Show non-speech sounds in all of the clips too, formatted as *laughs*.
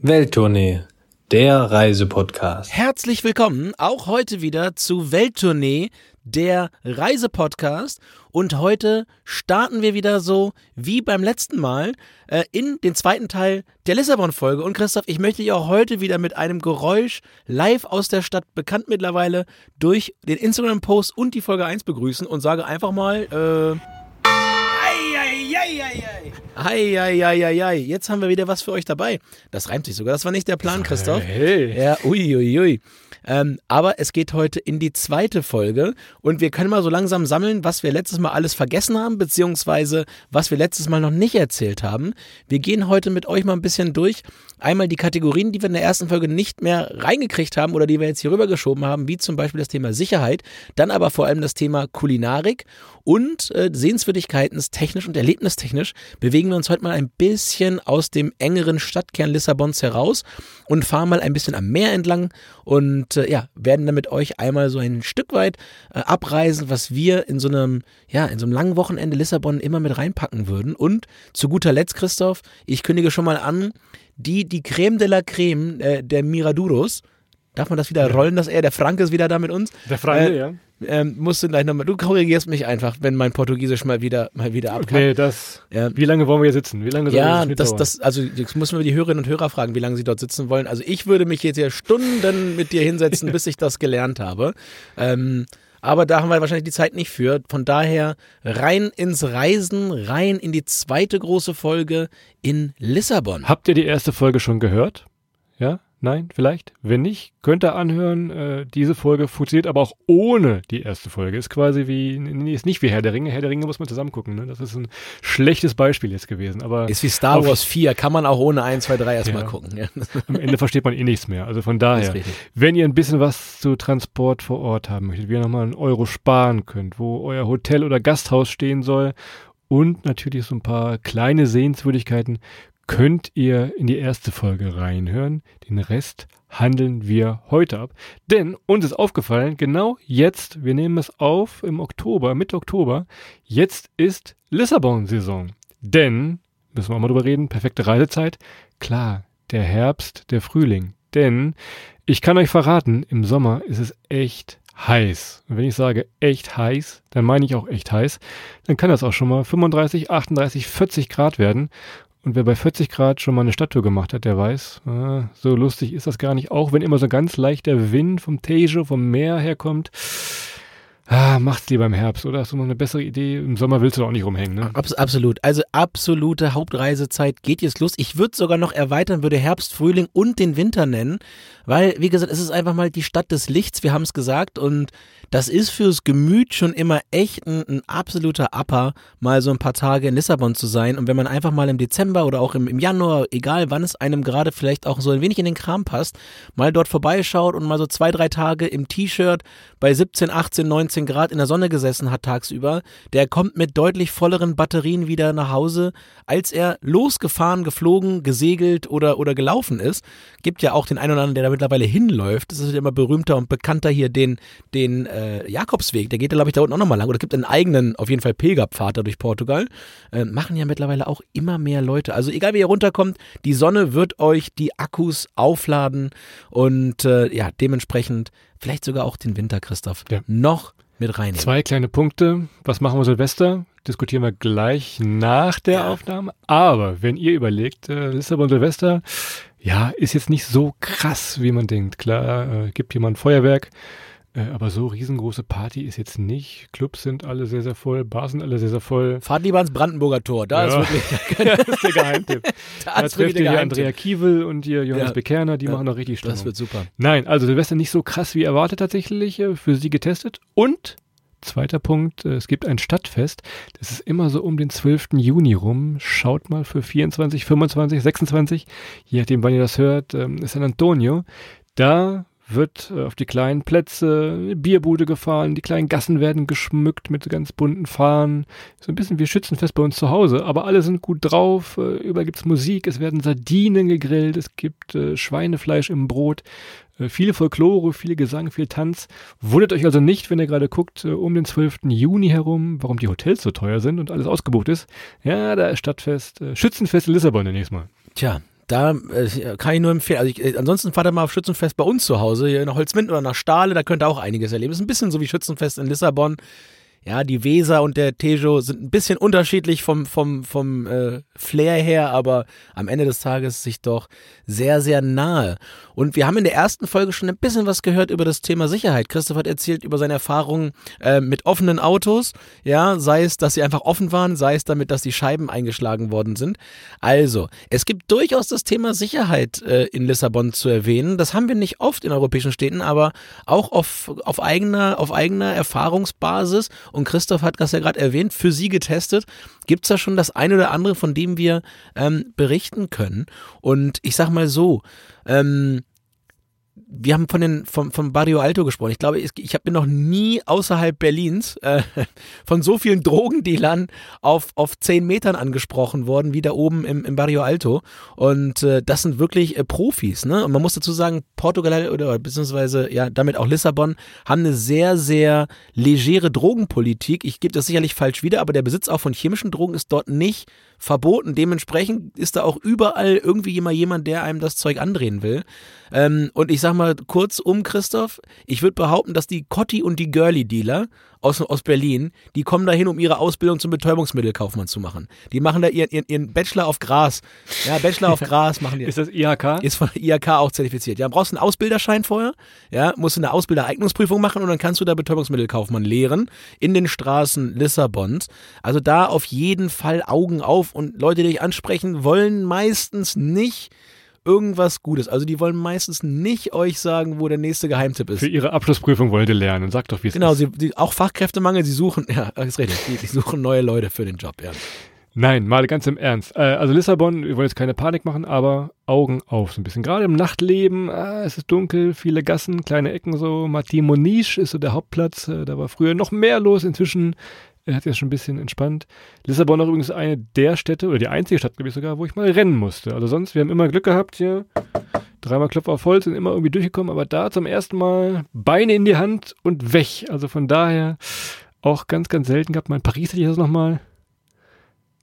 Welttournee, der Reisepodcast. Herzlich willkommen auch heute wieder zu Welttournee, der Reisepodcast. Und heute starten wir wieder so wie beim letzten Mal äh, in den zweiten Teil der Lissabon-Folge. Und Christoph, ich möchte dich auch heute wieder mit einem Geräusch live aus der Stadt, bekannt mittlerweile durch den Instagram-Post und die Folge 1 begrüßen und sage einfach mal, äh, Eieieiei. Jetzt haben wir wieder was für euch dabei. Das reimt sich sogar. Das war nicht der Plan, Christoph. Hey. Ja, uiuiui. Ui, ui. Ähm, aber es geht heute in die zweite Folge und wir können mal so langsam sammeln, was wir letztes Mal alles vergessen haben, beziehungsweise was wir letztes Mal noch nicht erzählt haben. Wir gehen heute mit euch mal ein bisschen durch. Einmal die Kategorien, die wir in der ersten Folge nicht mehr reingekriegt haben oder die wir jetzt hier rübergeschoben haben, wie zum Beispiel das Thema Sicherheit, dann aber vor allem das Thema Kulinarik und äh, Sehenswürdigkeiten technisch und erlebnistechnisch bewegen wir uns heute mal ein bisschen aus dem engeren Stadtkern Lissabons heraus und fahren mal ein bisschen am Meer entlang und äh, ja, werden dann mit euch einmal so ein Stück weit äh, abreisen, was wir in so einem, ja, in so einem langen Wochenende Lissabon immer mit reinpacken würden. Und zu guter Letzt, Christoph, ich kündige schon mal an, die, die Creme de la Creme äh, der Miraduros, darf man das wieder rollen, dass er, der Franke ist wieder da mit uns? Der Franke, Äh, ja. Ähm, musst du gleich nochmal, du korrigierst mich einfach, wenn mein Portugiesisch mal wieder, mal wieder abkackt. Nee, das. Ja. Wie lange wollen wir hier sitzen? Wie lange Ja, Schnitt das, das, also jetzt müssen wir die Hörerinnen und Hörer fragen, wie lange sie dort sitzen wollen. Also ich würde mich jetzt hier Stunden mit dir hinsetzen, *laughs* bis ich das gelernt habe. Ähm, aber da haben wir wahrscheinlich die Zeit nicht für. Von daher rein ins Reisen, rein in die zweite große Folge in Lissabon. Habt ihr die erste Folge schon gehört? Ja? Nein? Vielleicht? Wenn nicht, könnt ihr anhören. Äh, diese Folge funktioniert aber auch ohne die erste Folge. Ist quasi wie, nee, ist nicht wie Herr der Ringe. Herr der Ringe muss man zusammen gucken. Ne? Das ist ein schlechtes Beispiel jetzt gewesen. Aber Ist wie Star Wars 4, kann man auch ohne 1, 2, 3 erstmal Ja. gucken. Ja. am Ende versteht man eh nichts mehr. Also von daher. Wenn ihr ein bisschen was zu Transport vor Ort haben möchtet, wie ihr nochmal einen Euro sparen könnt, wo euer Hotel oder Gasthaus stehen soll und natürlich so ein paar kleine Sehenswürdigkeiten, könnt ihr in die erste Folge reinhören. Den Rest handeln wir heute ab. Denn uns ist aufgefallen, genau jetzt, wir nehmen es auf im Oktober, Mitte Oktober, jetzt ist Lissabon-Saison. Denn, müssen wir auch mal drüber reden, perfekte Reisezeit. Klar, der Herbst, der Frühling. Denn ich kann euch verraten, im Sommer ist es echt heiß. Und wenn ich sage echt heiß, dann meine ich auch echt heiß. Dann kann das auch schon mal 35, 38, 40 Grad werden. Und wer bei 40 Grad schon mal eine Stadttour gemacht hat, der weiß, äh, so lustig ist das gar nicht. Auch wenn immer so ganz leichter Wind vom Tejo, vom Meer herkommt. Ah, macht's lieber im Herbst, oder? Hast du noch eine bessere Idee? Im Sommer willst du doch auch nicht rumhängen, ne? Abs absolut. Also absolute Hauptreisezeit geht jetzt los. Ich würde sogar noch erweitern, würde Herbst, Frühling und den Winter nennen, weil, wie gesagt, es ist einfach mal die Stadt des Lichts, wir haben es gesagt, und das ist fürs Gemüt schon immer echt ein, ein absoluter Upper, mal so ein paar Tage in Lissabon zu sein. Und wenn man einfach mal im Dezember oder auch im, im Januar, egal wann es einem gerade vielleicht auch so ein wenig in den Kram passt, mal dort vorbeischaut und mal so zwei, drei Tage im T-Shirt bei 17, 18, 19 Grad in der Sonne gesessen hat tagsüber, der kommt mit deutlich volleren Batterien wieder nach Hause, als er losgefahren, geflogen, gesegelt oder, oder gelaufen ist. Gibt ja auch den einen oder anderen, der da mittlerweile hinläuft. Das ist ja immer berühmter und bekannter hier den, den äh, Jakobsweg. Der geht da, glaube ich, da unten auch nochmal lang. Oder gibt einen eigenen, auf jeden Fall Pilgerpfad da durch Portugal. Äh, machen ja mittlerweile auch immer mehr Leute. Also egal wie ihr runterkommt, die Sonne wird euch die Akkus aufladen und äh, ja, dementsprechend vielleicht sogar auch den Winter, Christoph, Ja. noch mit reinnehmen. Zwei kleine Punkte. Was machen wir Silvester? Diskutieren wir gleich nach der Aufnahme. Aber wenn ihr überlegt, äh, Lissabon Silvester, ja, ist jetzt nicht so krass, wie man denkt. Klar, äh, gibt jemand Feuerwerk, äh, aber so riesengroße Party ist jetzt nicht. Clubs sind alle sehr, sehr voll, Bars sind alle sehr, sehr voll. Fahrt lieber ans Brandenburger Tor. Da Ja. ist wirklich, *laughs* das ist der Geheimtipp. *laughs* da Da der ihr hier. Andrea Kiewel und hier Johannes Ja. Bekerner, die Ja. machen noch richtig Stimmung. Das wird super. Nein, also Silvester nicht so krass wie erwartet tatsächlich, äh, für sie getestet. Und zweiter Punkt, äh, es gibt ein Stadtfest. Das ist immer so um den 12. Juni rum. Schaut mal für 24, 25, 26, je nachdem, wann ihr das hört, ähm, ist San Antonio. Da wird äh, auf die kleinen Plätze Bierbude gefahren, die kleinen Gassen werden geschmückt mit ganz bunten Fahnen. So ein bisschen wie Schützenfest bei uns zu Hause, aber alle sind gut drauf, äh, überall gibt's Musik, es werden Sardinen gegrillt, es gibt äh, Schweinefleisch im Brot, äh, viele Folklore, viel Gesang, viel Tanz. Wundert euch also nicht, wenn ihr gerade guckt, äh, um den 12. Juni herum, warum die Hotels so teuer sind und alles ausgebucht ist. Ja, da ist Stadtfest, äh, Schützenfest in Lissabon demnächst mal. Tja, da äh, kann ich nur empfehlen. Also ich, äh, ansonsten fahrt ihr mal auf Schützenfest bei uns zu Hause, hier nach Holzwind oder nach Stahle, da könnt ihr auch einiges erleben. Ist ein bisschen so wie Schützenfest in Lissabon. Ja, die Weser und der Tejo sind ein bisschen unterschiedlich vom, vom, vom äh, Flair her, aber am Ende des Tages sich doch sehr, sehr nahe. Und wir haben in der ersten Folge schon ein bisschen was gehört über das Thema Sicherheit. Christoph hat erzählt über seine Erfahrungen äh, mit offenen Autos, ja, sei es, dass sie einfach offen waren, sei es damit, dass die Scheiben eingeschlagen worden sind. Also, es gibt durchaus das Thema Sicherheit äh, in Lissabon zu erwähnen. Das haben wir nicht oft in europäischen Städten, aber auch auf, auf eigener, auf eigener Erfahrungsbasis. Und Christoph hat das ja gerade erwähnt, für sie getestet. Gibt es da schon das eine oder andere, von dem wir ähm, berichten können? Und ich sag mal so, ähm, wir haben von den vom, vom Barrio Alto gesprochen. Ich glaube, ich, ich habe mir noch nie außerhalb Berlins äh, *laughs* von so vielen Drogendealern auf, auf zehn Metern angesprochen worden, wie da oben im, im Barrio Alto. Und äh, das sind wirklich äh, Profis. Ne? Und man muss dazu sagen, Portugal oder beziehungsweise ja damit auch Lissabon haben eine sehr, sehr legere Drogenpolitik. Ich gebe das sicherlich falsch wieder, aber der Besitz auch von chemischen Drogen ist dort nicht verboten. Dementsprechend ist da auch überall irgendwie immer jemand, der einem das Zeug andrehen will. Ähm, und ich sag mal kurz um, Christoph, ich würde behaupten, dass die Cotti und die Girly-Dealer aus, aus Berlin, die kommen dahin, um ihre Ausbildung zum Betäubungsmittelkaufmann zu machen. Die machen da ihren, ihren, ihren Bachelor auf Gras. Ja, Bachelor auf Gras *laughs* machen die. Ist das IHK? Ist von IHK auch zertifiziert. Ja, brauchst einen Ausbilderschein vorher, ja, musst du eine Ausbildereignungsprüfung machen und dann kannst du da Betäubungsmittelkaufmann lehren in den Straßen Lissabons. Also da auf jeden Fall Augen auf und Leute, die dich ansprechen, wollen meistens nicht irgendwas Gutes. Also die wollen meistens nicht euch sagen, wo der nächste Geheimtipp ist. Für ihre Abschlussprüfung wollen die lernen. Sag doch, wie es genau, ist. Genau, sie, auch Fachkräftemangel, sie suchen, *laughs* ja, ist richtig, die, die suchen neue Leute für den Job, ja. Nein, mal ganz im Ernst. Äh, also Lissabon, wir wollen jetzt keine Panik machen, aber Augen auf so ein bisschen. Gerade im Nachtleben, äh, es ist dunkel, viele Gassen, kleine Ecken so. Martin ist so der Hauptplatz. Äh, da war früher noch mehr los. Inzwischen hat sich schon ein bisschen entspannt. Lissabon ist übrigens eine der Städte, oder die einzige Stadt, glaube ich sogar, wo ich mal rennen musste. Also sonst, wir haben immer Glück gehabt hier. Dreimal Klopf auf Holz, sind immer irgendwie durchgekommen, aber da zum ersten Mal Beine in die Hand und weg. Also von daher auch ganz, ganz selten gehabt. Mal in Paris hatte ich das nochmal.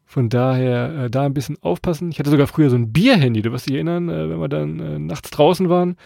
Von daher äh, da ein bisschen aufpassen. Ich hatte sogar früher so ein Bierhandy, du wirst dich erinnern, äh, wenn wir dann äh, nachts draußen waren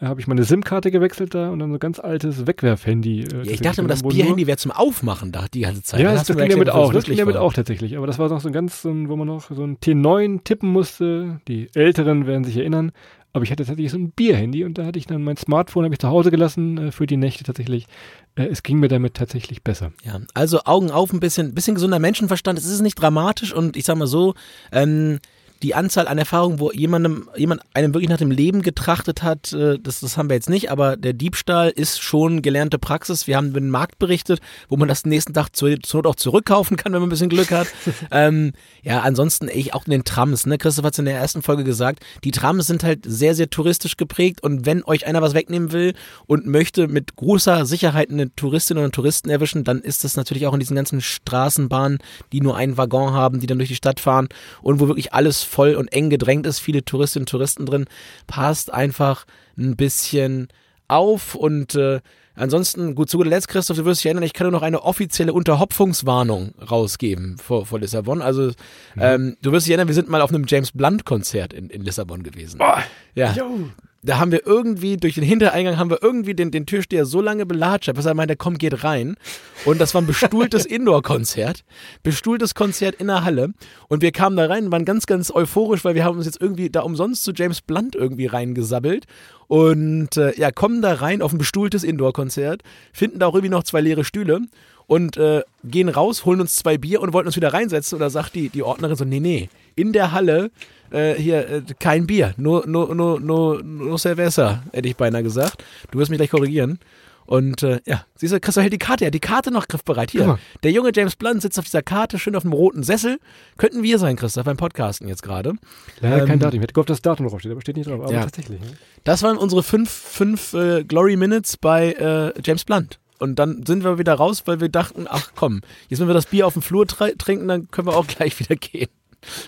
habe ich meine SIM-Karte gewechselt da und dann so ein ganz altes Wegwerf-Handy. Äh, ja, ich dachte immer, das Bierhandy wäre zum Aufmachen da die ganze Zeit. Ja, das, das ging damit auch. Das ging damit auch tatsächlich. Aber das war noch so ein ganz, so ein, wo man noch so ein T9 tippen musste. Die Älteren werden sich erinnern. Aber ich hatte tatsächlich so ein Bierhandy und da hatte ich dann mein Smartphone, habe ich zu Hause gelassen äh, für die Nächte tatsächlich. Äh, es ging mir damit tatsächlich besser. Ja, also Augen auf, ein bisschen, bisschen gesunder Menschenverstand. Es ist nicht dramatisch und ich sag mal so, ähm, die Anzahl an Erfahrungen, wo jemandem, jemand einem wirklich nach dem Leben getrachtet hat, äh, das, das haben wir jetzt nicht, aber der Diebstahl ist schon gelernte Praxis. Wir haben den Markt berichtet, wo man das nächsten Tag zur, zur Not auch zurückkaufen kann, wenn man ein bisschen Glück hat. *laughs* ähm, ja, ansonsten ich auch in den Trams, ne? Christoph hat es in der ersten Folge gesagt, die Trams sind halt sehr, sehr touristisch geprägt und wenn euch einer was wegnehmen will und möchte mit großer Sicherheit eine Touristin oder einen Touristen erwischen, dann ist das natürlich auch in diesen ganzen Straßenbahnen, die nur einen Waggon haben, die dann durch die Stadt fahren und wo wirklich alles voll und eng gedrängt ist, viele Touristinnen und Touristen drin, passt einfach ein bisschen auf und äh, ansonsten, gut, zu guter Letzt, Christoph, du wirst dich erinnern, ich kann nur noch eine offizielle Unterhopfungswarnung rausgeben vor, vor Lissabon. Also, mhm. ähm, du wirst dich erinnern, wir sind mal auf einem James Blunt-Konzert in, in Lissabon gewesen. Oh, ja. Yo da haben wir irgendwie, durch den Hintereingang haben wir irgendwie den, den Türsteher so lange belatscht, bis er meinte, komm, geht rein. Und das war ein bestuhltes *laughs* Indoor-Konzert. Bestuhltes Konzert in der Halle. Und wir kamen da rein, waren ganz, ganz euphorisch, weil wir haben uns jetzt irgendwie da umsonst zu James Blunt irgendwie reingesabbelt. Und äh, ja, kommen da rein auf ein bestuhltes Indoor-Konzert, finden da auch irgendwie noch zwei leere Stühle und äh, gehen raus, holen uns zwei Bier und wollten uns wieder reinsetzen. Und da sagt die, die Ordnerin so, nee, nee, in der Halle äh, hier äh, kein Bier, nur, nur, nur, nur, nur Cerveza, hätte ich beinahe gesagt. Du wirst mich gleich korrigieren. Und äh, ja, siehst du, Christoph hält die Karte, er hat die Karte noch griffbereit. Hier, der junge James Blunt sitzt auf dieser Karte, schön auf dem roten Sessel. Könnten wir sein, Christoph, beim Podcasten jetzt gerade. Leider ähm, kein Datum. Ich hätte gehofft, dass das Datum draufsteht, aber steht nicht drauf. Aber ja. tatsächlich. Ne? Das waren unsere fünf, fünf äh, Glory Minutes bei äh, James Blunt. Und dann sind wir wieder raus, weil wir dachten, ach komm, jetzt wenn wir das Bier auf dem Flur trinken, dann können wir auch gleich *laughs* wieder gehen.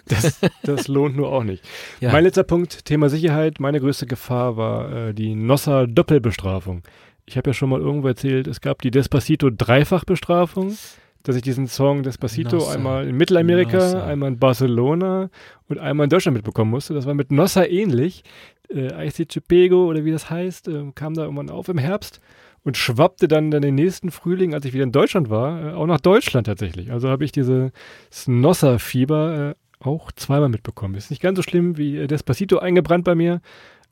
Das, das *laughs* lohnt nur auch nicht. Ja. Mein letzter Punkt, Thema Sicherheit. Meine größte Gefahr war äh, die Nossa-Doppelbestrafung. Ich habe ja schon mal irgendwo erzählt, es gab die Despacito-Dreifachbestrafung. dass ich diesen Song Despacito Nossa. einmal in Mittelamerika, Nossa. einmal in Barcelona und einmal in Deutschland mitbekommen musste. Das war mit Nossa ähnlich. Äh, Aici Chipego oder wie das heißt, äh, kam da irgendwann auf im Herbst und schwappte dann, dann den nächsten Frühling, als ich wieder in Deutschland war, äh, auch nach Deutschland tatsächlich. Also habe ich dieses Nossa-Fieber äh, auch zweimal mitbekommen. Ist nicht ganz so schlimm wie äh, Despacito eingebrannt bei mir,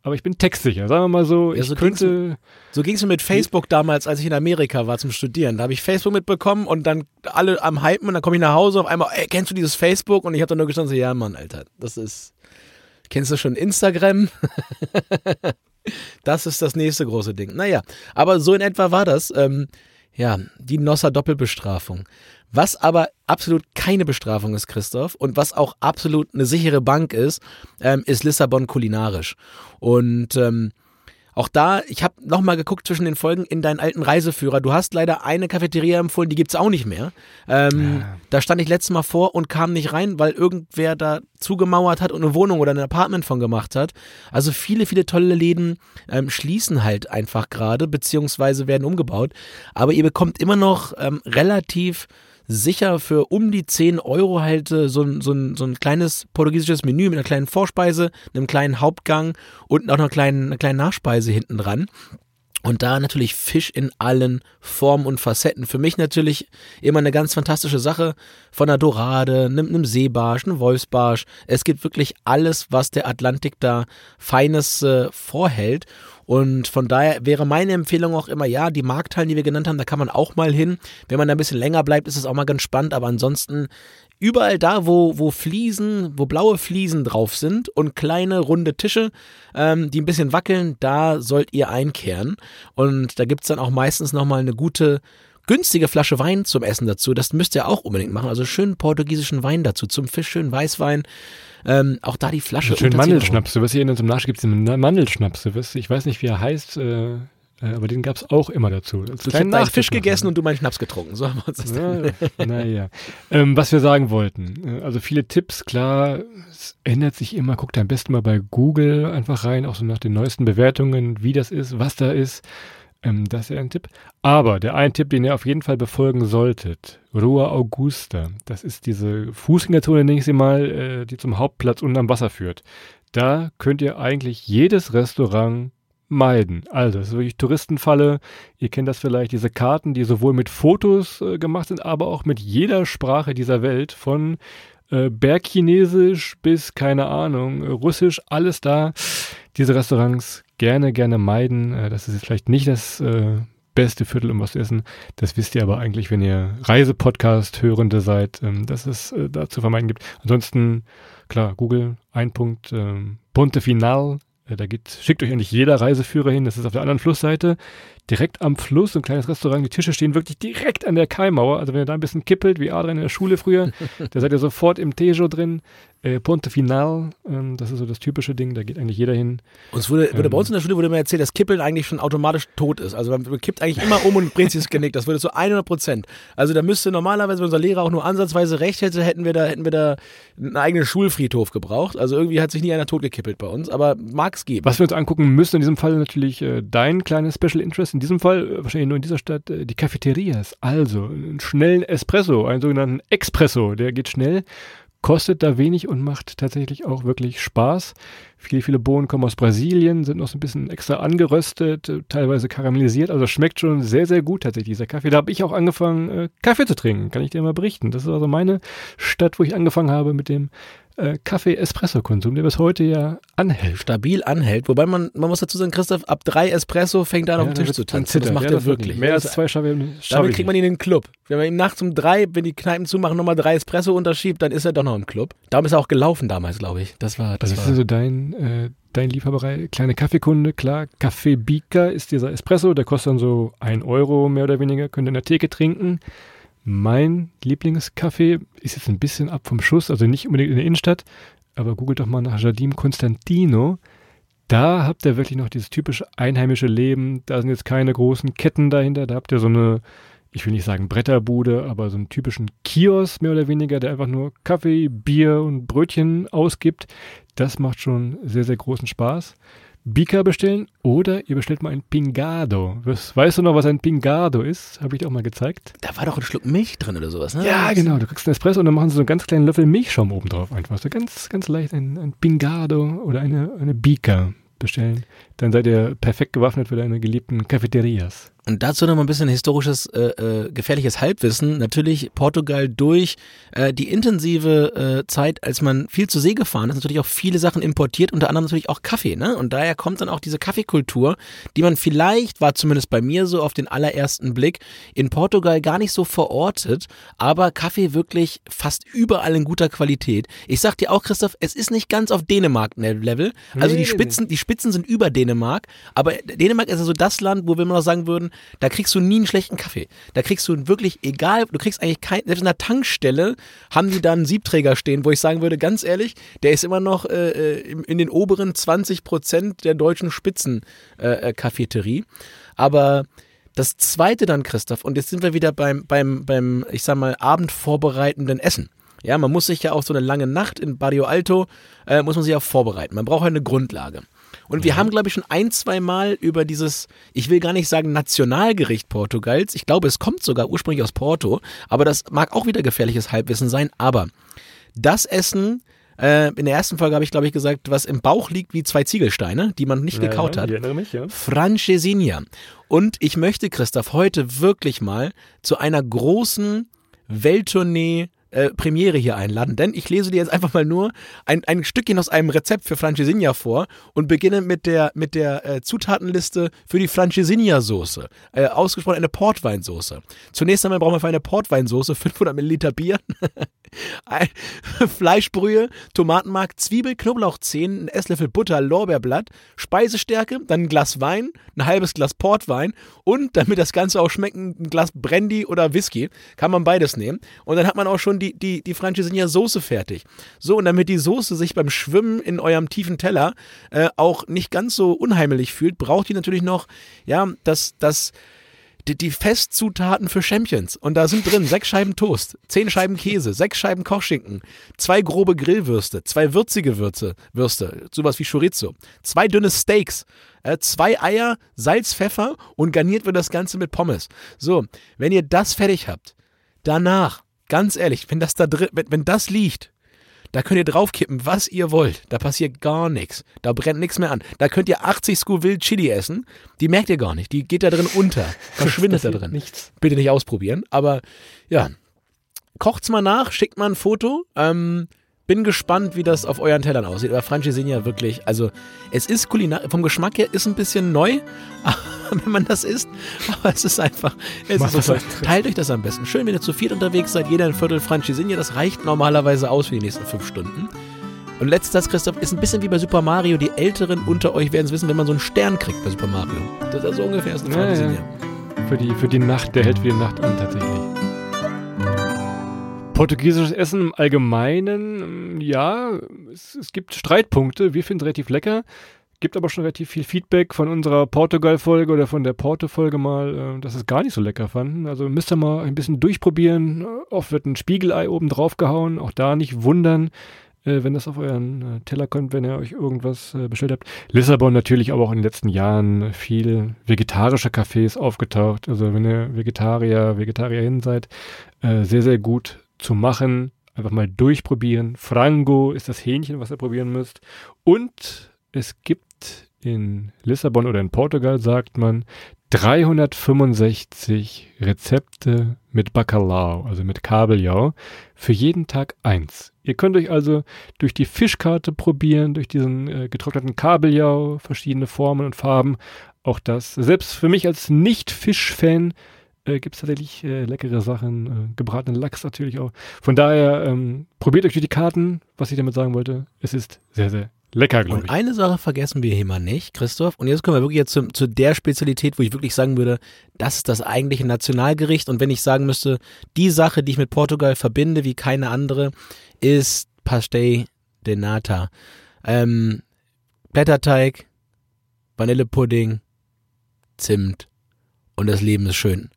aber ich bin textsicher. Sagen wir mal so, Ja, ich so ging's könnte. So ging es mir mit Facebook damals, als ich in Amerika war zum Studieren. Da habe ich Facebook mitbekommen und dann alle am Hypen und dann komme ich nach Hause auf einmal, ey, kennst du dieses Facebook? Und ich habe dann nur gestanden, so, ja Mann, Alter, das ist, kennst du schon Instagram? *laughs* das ist das nächste große Ding. Naja, aber so in etwa war das. Ähm, ja, die Nossa Doppelbestrafung. Was aber absolut keine Bestrafung ist, Christoph, und was auch absolut eine sichere Bank ist, ähm, ist Lissabon kulinarisch. Und ähm, auch da, ich habe nochmal geguckt zwischen den Folgen in deinen alten Reiseführer. Du hast leider eine Cafeteria empfohlen, die gibt's auch nicht mehr. Ähm, Ja. Da stand ich letztes Mal vor und kam nicht rein, weil irgendwer da zugemauert hat und eine Wohnung oder ein Apartment von gemacht hat. Also viele, viele tolle Läden ähm, schließen halt einfach gerade, beziehungsweise werden umgebaut. Aber ihr bekommt immer noch ähm, relativ sicher für um die 10 Euro halt äh, so, ein- so, so ein kleines portugiesisches Menü mit einer kleinen Vorspeise, einem kleinen Hauptgang und auch einer kleinen, einer kleinen Nachspeise hinten dran. Und da natürlich Fisch in allen Formen und Facetten. Für mich natürlich immer eine ganz fantastische Sache. Von einer Dorade, einem, einem Seebarsch, einem Wolfsbarsch. Es gibt wirklich alles, was der Atlantik da Feines äh, vorhält. Und von daher wäre meine Empfehlung auch immer, ja, die Markthallen, die wir genannt haben, da kann man auch mal hin. Wenn man da ein bisschen länger bleibt, ist es auch mal ganz spannend. Aber ansonsten überall da, wo, wo Fliesen, wo blaue Fliesen drauf sind und kleine runde Tische, ähm, die ein bisschen wackeln, da sollt ihr einkehren. Und da gibt's dann auch meistens nochmal eine gute, günstige Flasche Wein zum Essen dazu. Das müsst ihr auch unbedingt machen. Also schönen portugiesischen Wein dazu, zum Fisch schön Weißwein. Ähm, auch da die Flasche. Schön unter 10 Euro. Mandelschnaps. Du wirst hier in zum Nachschub gibt es einen Mandelschnaps. Du wirst, ich weiß nicht, wie er heißt, äh, äh, aber den gab es auch immer dazu. Ich habe deinen Fisch gegessen und du meinen Schnaps getrunken. So haben wir uns das. Ja, naja. Ähm, was wir sagen wollten. Äh, Also viele Tipps, klar, es ändert sich immer. Guckt am besten mal bei Google einfach rein, auch so nach den neuesten Bewertungen, wie das ist, was da ist. Ähm, das ist ja ein Tipp. Aber der ein Tipp, den ihr auf jeden Fall befolgen solltet, Rua Augusta, das ist diese Fußgängerzone, nenne ich sie mal, äh, die zum Hauptplatz unten am Wasser führt. Da könnt ihr eigentlich jedes Restaurant meiden. Also, das ist wirklich Touristenfalle. Ihr kennt das vielleicht, diese Karten, die sowohl mit Fotos äh, gemacht sind, aber auch mit jeder Sprache dieser Welt, von äh, Bergchinesisch bis, keine Ahnung, Russisch, alles da. Diese Restaurants gerne, gerne meiden. Äh, das ist jetzt vielleicht nicht das äh, beste Viertel, um was zu essen. Das wisst ihr aber eigentlich, wenn ihr Reisepodcast-Hörende seid, ähm, dass es äh, da zu vermeiden gibt. Ansonsten, klar, Google, ein Punkt, ähm, Ponte Final, äh, da geht, schickt euch eigentlich jeder Reiseführer hin. Das ist auf der anderen Flussseite. Direkt am Fluss, so ein kleines Restaurant. Die Tische stehen wirklich direkt an der Kaimauer. Also wenn ihr da ein bisschen kippelt, wie Adrian in der Schule früher, *laughs* da seid ihr sofort im Tejo drin. Äh, Ponte Final, ähm, das ist so das typische Ding. Da geht eigentlich jeder hin. Uns wurde, wurde Ähm. bei uns in der Schule wurde mir erzählt, dass Kippeln eigentlich schon automatisch tot ist. Also man kippt eigentlich immer um und bringt sich das Genick. Das würde zu 100 Prozent. Also da müsste normalerweise, wenn unser Lehrer auch nur ansatzweise recht hätte, hätten wir da, hätten wir da einen eigenen Schulfriedhof gebraucht. Also irgendwie hat sich nie einer totgekippelt bei uns, aber mag es geben. Was wir uns angucken müssen in diesem Fall natürlich äh, dein kleines Special Interest. In diesem Fall, äh, wahrscheinlich nur in dieser Stadt, äh, die Cafeterias. Also einen schnellen Espresso, einen sogenannten Expresso. Der geht schnell, kostet da wenig und macht tatsächlich auch wirklich Spaß. Viele, viele Bohnen kommen aus Brasilien, sind noch so ein bisschen extra angeröstet, äh, teilweise karamellisiert. Also schmeckt schon sehr, sehr gut tatsächlich dieser Kaffee. Da habe ich auch angefangen, äh, Kaffee zu trinken, kann ich dir mal berichten. Das ist also meine Stadt, wo ich angefangen habe mit dem äh, Kaffee-Espresso-Konsum, der bis heute ja anhält. stabil anhält. Wobei man, man muss dazu sagen, Christoph, ab drei Espresso fängt er an auf Ja, den dann Tisch zu tanzen. Das macht Ja, er wirklich. Mehr als Das- zwei schaff Damit kriegt man ihn in den Club. Wenn man ihm nachts um drei, wenn die Kneipen zumachen, nochmal drei Espresso unterschiebt, dann ist er doch noch im Club. Darum ist er auch gelaufen damals, glaube ich. Das war, das Das ist war so dein, äh, dein Lieferbereich. Kleine Kaffeekunde, klar. Kaffee Bika ist dieser Espresso, der kostet dann so ein Euro mehr oder weniger, könnt ihr in der Theke trinken. Mein Lieblingskaffee ist jetzt ein bisschen ab vom Schuss, also nicht unbedingt in der Innenstadt, aber googelt doch mal nach Jardim Constantino. Da habt ihr wirklich noch dieses typische einheimische Leben. Da sind jetzt keine großen Ketten dahinter. Da habt ihr so eine, ich will nicht sagen Bretterbude, aber so einen typischen Kiosk mehr oder weniger, der einfach nur Kaffee, Bier und Brötchen ausgibt. Das macht schon sehr, sehr großen Spaß. Bika bestellen oder ihr bestellt mal ein Pingado. Weißt du noch, was ein Pingado ist? Habe ich dir auch mal gezeigt. Da war doch ein Schluck Milch drin oder sowas, ne? Ja, genau. Du kriegst einen Espresso und dann machen sie so einen ganz kleinen Löffel Milchschaum oben drauf. Einfach so ganz, ganz leicht ein, ein Pingado oder eine, eine Bika bestellen. Dann seid ihr perfekt gewaffnet für deine geliebten Cafeterias. Und dazu noch mal ein bisschen historisches, äh, äh, gefährliches Halbwissen. Natürlich Portugal durch äh, die intensive äh, Zeit, als man viel zur See gefahren ist, natürlich auch viele Sachen importiert, unter anderem natürlich auch Kaffee. Ne? Und daher kommt dann auch diese Kaffeekultur, die man vielleicht, war zumindest bei mir so auf den allerersten Blick, in Portugal gar nicht so verortet, aber Kaffee wirklich fast überall in guter Qualität. Ich sag dir auch, Christoph, es ist nicht ganz auf Dänemark-Level. Also nee, die Spitzen, die Spitzen sind über Dänemark, aber Dänemark ist also das Land, wo wir immer noch sagen würden, da kriegst du nie einen schlechten Kaffee. Da kriegst du wirklich, egal, du kriegst eigentlich kein, selbst in der Tankstelle haben die da einen Siebträger stehen, wo ich sagen würde, ganz ehrlich, der ist immer noch äh, äh in den oberen 20 Prozent der deutschen Spitzencafeterie. Äh, äh Aber das zweite dann, Christoph, und jetzt sind wir wieder beim, beim, beim, ich sag mal, abendvorbereitenden Essen. Ja, man muss sich ja auch so eine lange Nacht in Barrio Alto, äh, muss man sich auch vorbereiten. Man braucht eine Grundlage. Und wir mhm. haben, glaube ich, schon ein, zwei Mal über dieses, ich will gar nicht sagen Nationalgericht Portugals, ich glaube, es kommt sogar ursprünglich aus Porto, aber das mag auch wieder gefährliches Halbwissen sein, aber das Essen, äh, in der ersten Folge habe ich, glaube ich, gesagt, was im Bauch liegt wie zwei Ziegelsteine, die man nicht ja, gekaut hat. Ich erinnere mich, ja. Francesinha. Und ich möchte, Christoph, heute wirklich mal zu einer großen Welttournee äh, Premiere hier einladen, denn ich lese dir jetzt einfach mal nur ein, ein Stückchen aus einem Rezept für Francesinha vor und beginne mit der, mit der äh, Zutatenliste für die Francesinha-Soße. Äh, ausgesprochen eine Portweinsoße. Zunächst einmal brauchen wir für eine Portweinsoße 500 Milliliter Bier, *laughs* Fleischbrühe, Tomatenmark, Zwiebel, Knoblauchzehen, ein Esslöffel Butter, Lorbeerblatt, Speisestärke, dann ein Glas Wein, ein halbes Glas Portwein und damit das Ganze auch schmeckt, ein Glas Brandy oder Whisky. Kann man beides nehmen. Und dann hat man auch schon die, die, die Francesinha Soße fertig. So, und damit die Soße sich beim Schwimmen in eurem tiefen Teller äh, auch nicht ganz so unheimlich fühlt, braucht ihr natürlich noch, ja, das, das, die, die Festzutaten für Champions. Und da sind drin sechs Scheiben Toast, zehn Scheiben Käse, sechs Scheiben Kochschinken, zwei grobe Grillwürste, zwei würzige Würze, Würste, sowas wie Chorizo, zwei dünne Steaks, äh, zwei Eier, Salz, Pfeffer und garniert wird das Ganze mit Pommes. So, wenn ihr das fertig habt, danach, ganz ehrlich, wenn das da drin, wenn, wenn das liegt, da könnt ihr draufkippen, was ihr wollt. Da passiert gar nichts. Da brennt nichts mehr an. Da könnt ihr 80 Scoville Chili essen. Die merkt ihr gar nicht. Die geht da drin unter. *laughs* Verschwindet da drin. Nichts. Bitte nicht ausprobieren. Aber ja, kocht's mal nach, schickt mal ein Foto. Ähm, bin gespannt, wie das auf euren Tellern aussieht. Aber Francesinha wirklich, also es ist kulinar vom Geschmack her ist ein bisschen neu, *laughs* wenn man das isst. *laughs* Aber es ist einfach, es ist so Teilt euch das am besten. Schön, wenn ihr zu viert unterwegs seid, jeder ein Viertel Francesinha, das reicht normalerweise aus für die nächsten fünf Stunden. Und letztes Christoph, ist ein bisschen wie bei Super Mario. Die Älteren unter euch werden es wissen, wenn man so einen Stern kriegt bei Super Mario. Das ist so ungefähr ist. Ja, ja. Für, die, für die Nacht, der hält für die Nacht an tatsächlich. Portugiesisches Essen im Allgemeinen, ja, es, es gibt Streitpunkte. Wir finden es relativ lecker. Gibt aber schon relativ viel Feedback von unserer Portugal-Folge oder von der Porto-Folge mal, äh, dass es gar nicht so lecker fanden. Also müsst ihr mal ein bisschen durchprobieren. Oft wird ein Spiegelei oben drauf gehauen. Auch da nicht wundern, äh, wenn das auf euren äh, Teller kommt, wenn ihr euch irgendwas bestellt habt. Lissabon natürlich aber auch in den letzten Jahren viel vegetarische Cafés aufgetaucht. Also wenn ihr Vegetarier, Vegetarierin seid, sehr, sehr gut zu machen. Einfach mal durchprobieren. Frango ist das Hähnchen, was ihr probieren müsst. Und es gibt in Lissabon oder in Portugal, sagt man, 365 Rezepte mit Bacalhau, also mit Kabeljau, für jeden Tag eins. Ihr könnt euch also durch die Fischkarte probieren, durch diesen äh, getrockneten Kabeljau, verschiedene Formen und Farben. Auch das, selbst für mich als Nicht-Fisch-Fan, äh, gibt es tatsächlich äh, leckere Sachen, äh, gebratenen Lachs natürlich auch. Von daher ähm, probiert euch die Karten, was ich damit sagen wollte. Es ist sehr, sehr lecker, glaube ich. Und eine Sache vergessen wir hier mal nicht, Christoph. Und jetzt kommen wir wirklich jetzt zu, zu der Spezialität, wo ich wirklich sagen würde, das ist das eigentliche Nationalgericht. Und wenn ich sagen müsste, die Sache, die ich mit Portugal verbinde, wie keine andere, ist Pastel de Nata. Ähm, Blätterteig, Vanillepudding, Zimt und das Leben ist schön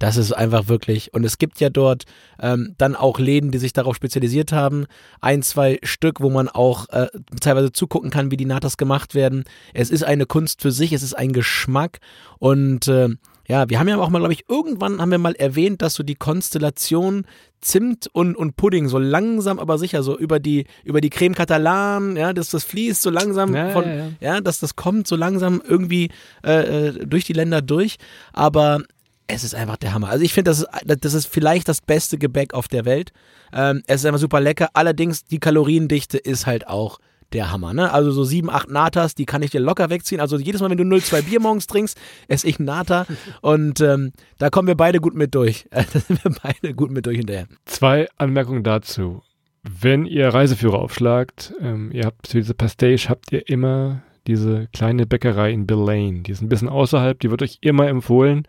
Das ist einfach wirklich, und es gibt ja dort ähm, dann auch Läden, die sich darauf spezialisiert haben. Ein, zwei Stück, wo man auch äh, teilweise zugucken kann, wie die Natas gemacht werden. Es ist eine Kunst für sich, es ist ein Geschmack und äh, ja, wir haben ja auch mal, glaube ich, irgendwann haben wir mal erwähnt, dass so die Konstellation Zimt und, und Pudding so langsam, aber sicher so über die, über die Creme Catalan, ja, dass das fließt so langsam Ja, von, ja, ja. ja, dass das kommt so langsam irgendwie äh, äh, durch die Länder durch. Aber es ist einfach der Hammer. Also ich finde, das ist, das ist vielleicht das beste Gebäck auf der Welt. Ähm, es ist einfach super lecker. Allerdings die Kaloriendichte ist halt auch der Hammer. Ne? Also so sieben, acht Natas, die kann ich dir locker wegziehen. Also jedes Mal, wenn du 0,2 Bier morgens trinkst, esse ich Nata. Und ähm, da kommen wir beide gut mit durch. *laughs* da sind wir beide gut mit durch hinterher. Zwei Anmerkungen dazu. Wenn ihr Reiseführer aufschlagt, ähm, ihr habt für diese Pastage habt ihr immer diese kleine Bäckerei in Billane. Die ist ein bisschen außerhalb, die wird euch immer empfohlen.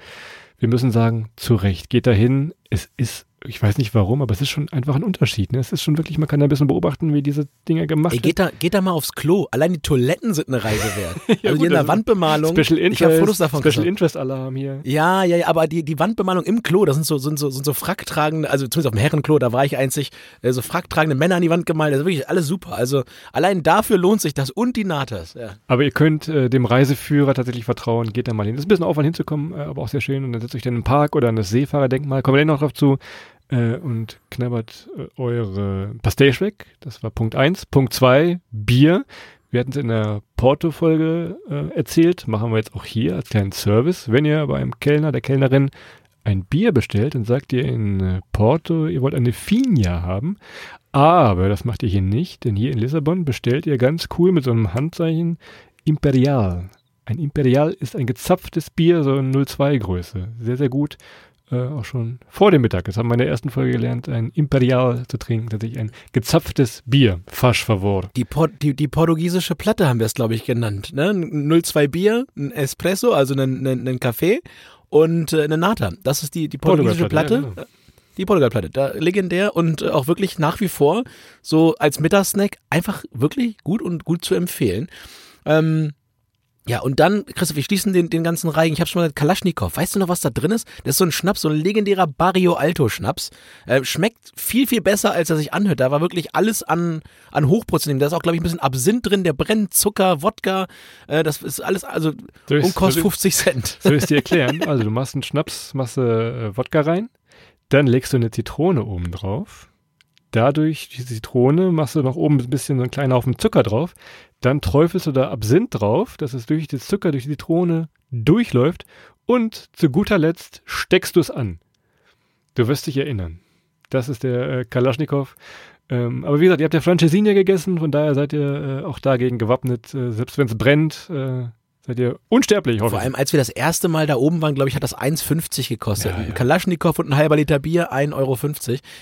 Wir müssen sagen, zu Recht, geht dahin. Es ist, ich weiß nicht warum, aber es ist schon einfach ein Unterschied. Ne? Es ist schon wirklich, man kann da ein bisschen beobachten, wie diese Dinge gemacht werden. geht da, geht da mal aufs Klo. Allein die Toiletten sind eine Reise wert. *laughs* Ja, also gut, die in der ist Wandbemalung. Special ich Interest, habe Fotos davon Special. Interest Alarm hier. Ja, ja, ja, aber die, die Wandbemalung im Klo, das sind so, sind so, sind so fracktragende, also zumindest auf dem Herrenklo, da war ich einzig, äh, so fracktragende Männer an die Wand gemalt, das ist wirklich alles super. Also allein dafür lohnt sich das und die Natas. Ja. Aber ihr könnt äh, dem Reiseführer tatsächlich vertrauen, geht da mal hin. Das ist ein bisschen Aufwand hinzukommen, äh, aber auch sehr schön. Und dann setzt euch dann im Park oder an das Seefahrerdenkmal, kommen wir dann noch drauf zu, äh, und knabbert äh, eure Pastage weg. Das war Punkt eins. Punkt zwei Bier. Wir hatten es in der Porto-Folge äh, erzählt, machen wir jetzt auch hier als kleinen Service. Wenn ihr beim Kellner, der Kellnerin ein Bier bestellt, dann sagt ihr in äh, Porto, ihr wollt eine Finja haben. Aber das macht ihr hier nicht, denn hier in Lissabon bestellt ihr ganz cool mit so einem Handzeichen Imperial. Ein Imperial ist ein gezapftes Bier, so in 02 Größe. Sehr, sehr gut. Äh, auch schon vor dem Mittag. Das haben wir in der ersten Folge gelernt, ein Imperial zu trinken. Tatsächlich ein gezapftes Bier. Fasch favor. Die, die, die portugiesische Platte haben wir es, glaube ich, genannt. Ne? Ein 02 Bier, ein Espresso, also einen, einen, einen Kaffee und äh, eine Nata. Das ist die, die portugiesische Platte. ja, genau. Die Portugalplatte, da legendär und äh, auch wirklich nach wie vor so als Mittagssnack einfach wirklich gut und gut zu empfehlen. Ähm, ja, und dann, Christoph, wir schließen den, den ganzen Reigen. Ich habe schon mal Kalaschnikow. Weißt du noch, was da drin ist? Das ist so ein Schnaps, so ein legendärer Barrio Alto Schnaps. Äh, schmeckt viel, viel besser, als er sich anhört. Da war wirklich alles an, an Hochprozentin. Da ist auch, glaube ich, ein bisschen Absinth drin, der brennt, Zucker, Wodka. Äh, das ist alles, also, Soll und kostet soll ich- 50 Cent. Soll ich es dir *laughs* erklären? Also du machst einen Schnaps, machst äh, Wodka rein, dann legst du eine Zitrone oben drauf. Dadurch, die Zitrone, machst du noch oben ein bisschen so einen kleinen Haufen Zucker drauf. Dann träufelst du da Absinth drauf, dass es durch den Zucker, durch die Zitrone durchläuft. Und zu guter Letzt steckst du es an. Du wirst dich erinnern. Das ist der äh, Kalaschnikow. Ähm, aber wie gesagt, ihr habt ja Francesinha gegessen, von daher seid ihr äh, auch dagegen gewappnet. Äh, selbst wenn es brennt, äh, seid ihr unsterblich, hoffe Vor allem, als wir das erste Mal da oben waren, glaube ich, hat das 1,50 gekostet. Ja, Ein ja. Kalaschnikow und ein halber Liter Bier, 1,50 Euro.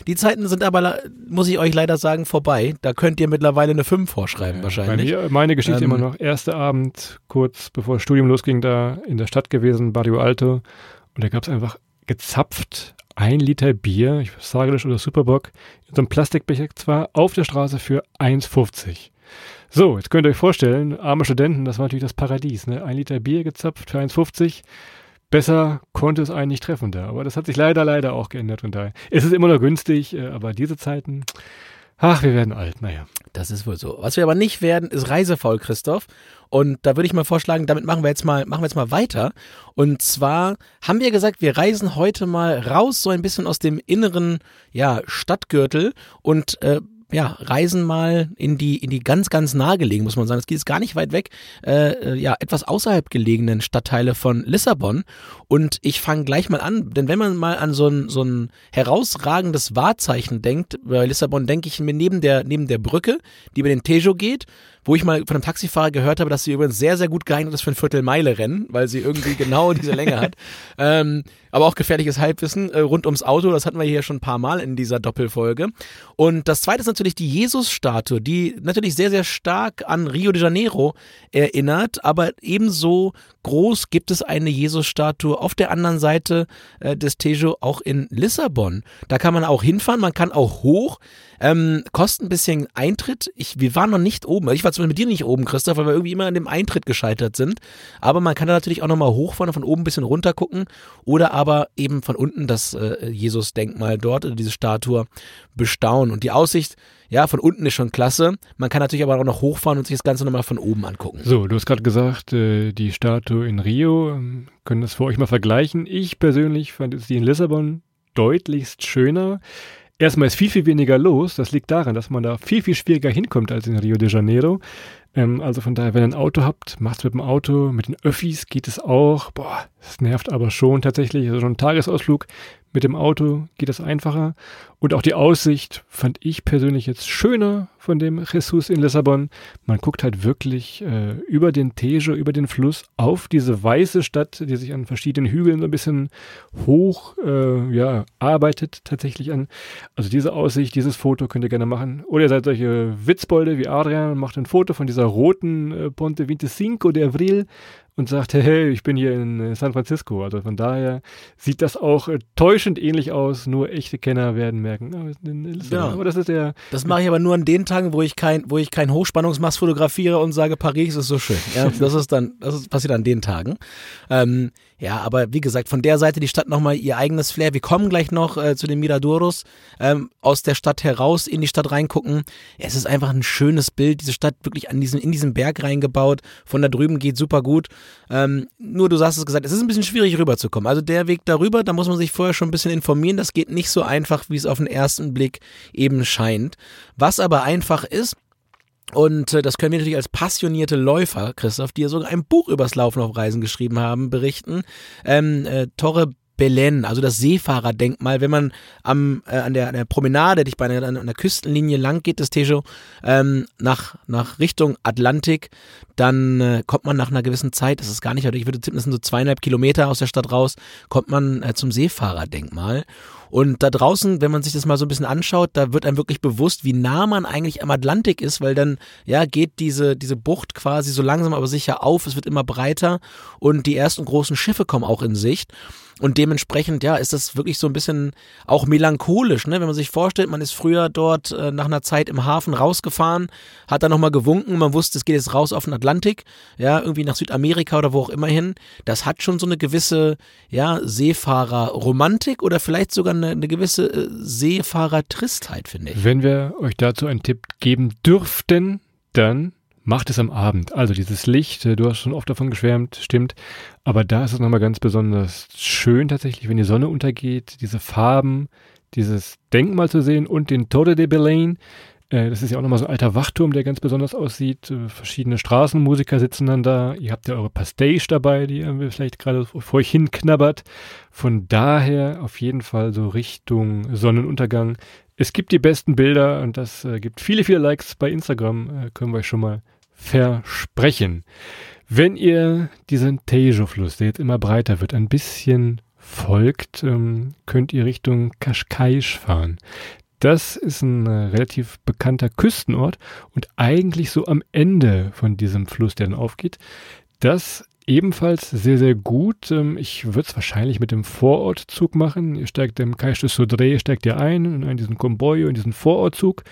Die Zeiten sind aber, muss ich euch leider sagen, vorbei. Da könnt ihr mittlerweile eine 5 vorschreiben, Bei wahrscheinlich. mir, meine Geschichte Ähm, immer noch, erster Abend, kurz bevor das Studium losging, da in der Stadt gewesen, Barrio Alto. Und da gab es einfach gezapft ein Liter Bier, ich weiß Sagelisch oder Superbock, in so einem Plastikbecher zwar, auf der Straße für 1,50. So, jetzt könnt ihr euch vorstellen, arme Studenten, das war natürlich das Paradies, ne? Ein Liter Bier gezapft für 1,50. Besser konnte es einen nicht treffen da. Aber das hat sich leider, leider auch geändert. Daher. Es ist immer noch günstig, äh, aber diese Zeiten, ach, wir werden alt, naja. Das ist wohl so. Was wir aber nicht werden, ist reisefaul, Christoph. Und da würde ich mal vorschlagen, damit machen wir jetzt mal, machen wir jetzt mal weiter. Und zwar haben wir gesagt, wir reisen heute mal raus, so ein bisschen aus dem inneren, ja, Stadtgürtel und äh, ja, reisen mal in die, in die ganz, ganz nahegelegen, muss man sagen. Es geht jetzt gar nicht weit weg, äh, äh, ja, etwas außerhalb gelegenen Stadtteile von Lissabon. Und ich fange gleich mal an, denn wenn man mal an so ein, so ein herausragendes Wahrzeichen denkt, bei Lissabon denke ich mir neben der, neben der Brücke, die über den Tejo geht, wo ich mal von einem Taxifahrer gehört habe, dass sie übrigens sehr, sehr gut geeignet ist für ein Viertelmeile-Rennen, weil sie irgendwie genau diese Länge hat. *laughs* Ähm, aber auch gefährliches Halbwissen äh, rund ums Auto, das hatten wir hier schon ein paar Mal in dieser Doppelfolge. Und das zweite ist natürlich die Jesus-Statue, die natürlich sehr, sehr stark an Rio de Janeiro erinnert, aber ebenso groß gibt es eine Jesus-Statue auf der anderen Seite äh, des Tejo, auch in Lissabon. Da kann man auch hinfahren, man kann auch hoch. Ähm, kostet ein bisschen Eintritt. Ich, wir waren noch nicht oben. Ich war zumindest mit dir nicht oben, Christoph, weil wir irgendwie immer an dem Eintritt gescheitert sind. Aber man kann da natürlich auch nochmal hochfahren, von oben ein bisschen runter gucken. Oder aber eben von unten das äh, Jesus-Denkmal dort, oder diese Statue, bestaunen. Und die Aussicht, ja, von unten ist schon klasse. Man kann natürlich aber auch noch hochfahren und sich das Ganze nochmal von oben angucken. So, du hast gerade gesagt, äh, die Statue in Rio, ähm, können das für euch mal vergleichen. Ich persönlich fand die in Lissabon deutlichst schöner. Erstmal ist viel, viel weniger los. Das liegt daran, dass man da viel, viel schwieriger hinkommt als in Rio de Janeiro. Ähm, also von daher, wenn ihr ein Auto habt, macht's mit dem Auto. Mit den Öffis geht es auch. Boah, das nervt aber schon tatsächlich. Also schon ein Tagesausflug mit dem Auto geht das einfacher. Und auch die Aussicht fand ich persönlich jetzt schöner von dem Jesus in Lissabon. Man guckt halt wirklich äh, über den Tejo, über den Fluss auf diese weiße Stadt, die sich an verschiedenen Hügeln so ein bisschen hoch äh, ja, arbeitet tatsächlich an. Also diese Aussicht, dieses Foto könnt ihr gerne machen. Oder ihr seid solche Witzbolde wie Adrian und macht ein Foto von dieser roten äh, Ponte 25 de Avril und sagt, hey, ich bin hier in äh, San Francisco. Also von daher sieht das auch äh, täuschend ähnlich aus. Nur echte Kenner werden merken, oh, ja. aber das ist der. Das mache ich aber nur an den Tagen, wo ich kein, wo ich kein Hochspannungsmast fotografiere und sage, Paris ist so schön. Ja, *laughs* das ist dann, das ist, passiert an den Tagen. Ähm, ja, aber wie gesagt, von der Seite die Stadt nochmal ihr eigenes Flair. Wir kommen gleich noch äh, zu den Miradoros, ähm, aus der Stadt heraus in die Stadt reingucken. Es ist einfach ein schönes Bild, diese Stadt wirklich an diesen, in diesen Berg reingebaut. Von da drüben geht super gut. Ähm, nur du hast es gesagt, es ist ein bisschen schwierig rüberzukommen. Also der Weg darüber, da muss man sich vorher schon ein bisschen informieren. Das geht nicht so einfach, wie es auf den ersten Blick eben scheint. Was aber einfach ist, und äh, das können wir natürlich als passionierte Läufer, Christoph, die ja sogar ein Buch übers Laufen auf Reisen geschrieben haben, berichten. Ähm, äh, Torre Belen, also das Seefahrerdenkmal, wenn man am, äh, an, der, an der Promenade, die bei einer, an der Küstenlinie lang geht, das Tejo, ähm, nach, nach Richtung Atlantik, dann äh, kommt man nach einer gewissen Zeit, das ist gar nicht, ich würde tippen, das sind so zweieinhalb Kilometer aus der Stadt raus, kommt man äh, zum Seefahrerdenkmal. Und da draußen, wenn man sich das mal so ein bisschen anschaut, da wird einem wirklich bewusst, wie nah man eigentlich am Atlantik ist, weil dann, ja, geht diese, diese Bucht quasi so langsam aber sicher auf, es wird immer breiter und die ersten großen Schiffe kommen auch in Sicht. Und dementsprechend, ja, ist das wirklich so ein bisschen auch melancholisch, ne? Wenn man sich vorstellt, man ist früher dort äh, nach einer Zeit im Hafen rausgefahren, hat dann nochmal gewunken, man wusste, es geht jetzt raus auf den Atlantik, ja, irgendwie nach Südamerika oder wo auch immer hin. Das hat schon so eine gewisse, ja, Seefahrerromantik oder vielleicht sogar eine, eine gewisse äh, Seefahrertristheit, finde ich. Wenn wir euch dazu einen Tipp geben dürften, dann macht es am Abend. Also dieses Licht, äh, du hast schon oft davon geschwärmt, stimmt. Aber da ist es nochmal ganz besonders schön tatsächlich, wenn die Sonne untergeht, diese Farben, dieses Denkmal zu sehen und den Torre de Belém. Äh, das ist ja auch nochmal so ein alter Wachturm, der ganz besonders aussieht. Äh, verschiedene Straßenmusiker sitzen dann da. Ihr habt ja eure Pastage dabei, die ihr vielleicht gerade vor euch hinknabbert. Von daher auf jeden Fall so Richtung Sonnenuntergang. Es gibt die besten Bilder und das gibt viele, viele Likes bei Instagram. Können wir euch schon mal versprechen. Wenn ihr diesen Tejo-Fluss, der jetzt immer breiter wird, ein bisschen folgt, ähm, könnt ihr Richtung Cascais fahren. Das ist ein äh, relativ bekannter Küstenort und eigentlich so am Ende von diesem Fluss, der dann aufgeht. Das ebenfalls sehr, sehr gut. Ähm, ich würde es wahrscheinlich mit dem Vorortzug machen. Ihr steigt im Caixa Sodre, steigt ihr ein in diesen Comboio, in diesen Vorortzug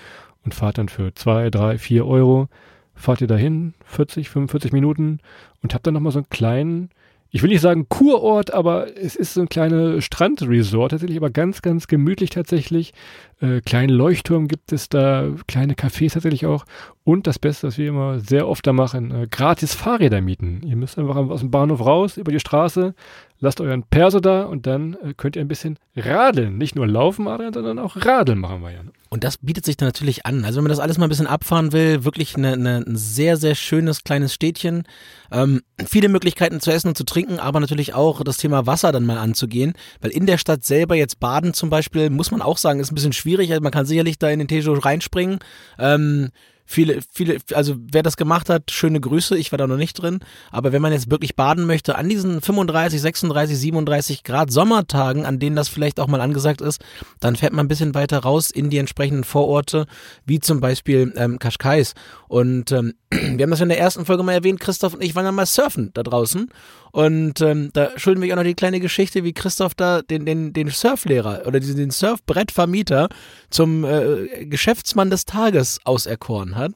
und fahrt dann für zwei, drei, vier Euro fahrt ihr dahin, 40, 45 Minuten und habt dann nochmal so einen kleinen, ich will nicht sagen Kurort, aber es ist so ein kleiner Strandresort tatsächlich, aber ganz, ganz gemütlich tatsächlich. Äh, kleinen Leuchtturm gibt es da, kleine Cafés tatsächlich auch. Und das Beste, was wir immer sehr oft da machen, äh, gratis Fahrräder mieten. Ihr müsst einfach aus dem Bahnhof raus, über die Straße, lasst euren Perso da und dann äh, könnt ihr ein bisschen radeln. Nicht nur laufen, Adrian, sondern auch radeln machen wir ja. Und das bietet sich dann natürlich an. Also wenn man das alles mal ein bisschen abfahren will, wirklich eine, eine, ein sehr, sehr schönes kleines Städtchen. Ähm, viele Möglichkeiten zu essen und zu trinken, aber natürlich auch das Thema Wasser dann mal anzugehen. Weil in der Stadt selber jetzt baden zum Beispiel, muss man auch sagen, ist ein bisschen schwierig. Also man kann sicherlich da in den Tejo reinspringen. Ähm, Viele, viele, also wer das gemacht hat, schöne Grüße, ich war da noch nicht drin. Aber wenn man jetzt wirklich baden möchte, an diesen 35, 36, 37 Grad Sommertagen, an denen das vielleicht auch mal angesagt ist, dann fährt man ein bisschen weiter raus in die entsprechenden Vororte, wie zum Beispiel ähm, Kaschkais. Und ähm, *clears throat* wir haben das in der ersten Folge mal erwähnt, Christoph und ich waren dann mal surfen da draußen. Und ähm, da schulden wir auch noch die kleine Geschichte, wie Christoph da den, den, den Surflehrer oder den Surfbrettvermieter zum äh, Geschäftsmann des Tages auserkoren hat.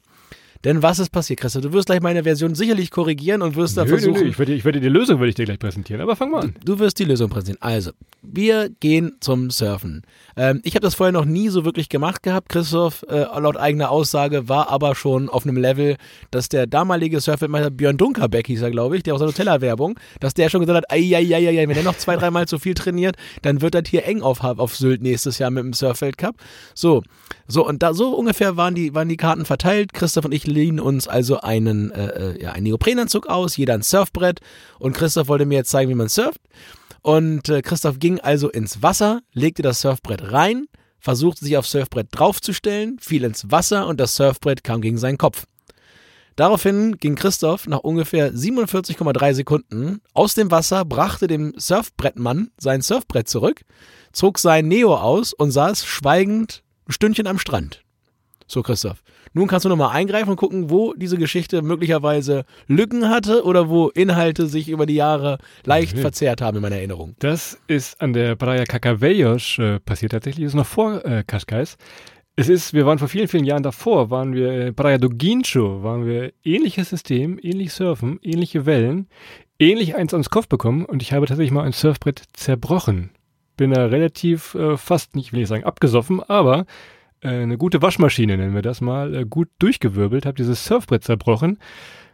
Denn was ist passiert, Christoph? Du wirst gleich meine Version sicherlich korrigieren und wirst da Nö, versuchen. nö, nö. Ich werde, ich werde die Lösung würde ich dir gleich präsentieren, aber fang mal an. Du wirst die Lösung präsentieren. Also, wir gehen zum Surfen. Ähm, ich habe das vorher noch nie so wirklich gemacht gehabt. Christoph, äh, laut eigener Aussage, war aber schon auf einem Level, dass der damalige Surfweltmeister Björn Dunkerbeck hieß er, glaube ich, der aus der Nutella-Werbung, dass der schon gesagt hat, ei, ei, ei, ei, wenn er noch zwei, dreimal zu viel trainiert, dann wird das hier eng auf, auf Sylt nächstes Jahr mit dem Surfweltcup. So, so und da so ungefähr waren die, waren die Karten verteilt. Christoph und ich lehnen uns also einen, äh, äh, ja, einen Neoprenanzug aus, jeder ein Surfbrett und Christoph wollte mir jetzt zeigen, wie man surft. Und äh, Christoph ging also ins Wasser, legte das Surfbrett rein, versuchte sich aufs Surfbrett draufzustellen, fiel ins Wasser und das Surfbrett kam gegen seinen Kopf. Daraufhin ging Christoph nach ungefähr 47,3 Sekunden aus dem Wasser, brachte dem Surfbrettmann sein Surfbrett zurück, zog sein Neo aus und saß schweigend ein Stündchen am Strand. So, Christoph. Nun kannst du nochmal eingreifen und gucken, wo diese Geschichte möglicherweise Lücken hatte oder wo Inhalte sich über die Jahre leicht Mhm. verzerrt haben in meiner Erinnerung. Das ist an der Praia Cacavellos äh, passiert tatsächlich. Das ist noch vor äh, Cascais. Es ist, wir waren vor vielen, vielen Jahren davor, waren wir äh, Praia do Guincho, waren wir ähnliches System, ähnlich Surfen, ähnliche Wellen, ähnlich eins ans Kopf bekommen und ich habe tatsächlich mal ein Surfbrett zerbrochen. Bin da relativ äh, fast, nicht will ich sagen abgesoffen, aber eine gute Waschmaschine nennen wir das mal, äh, gut durchgewirbelt, habe dieses Surfbrett zerbrochen.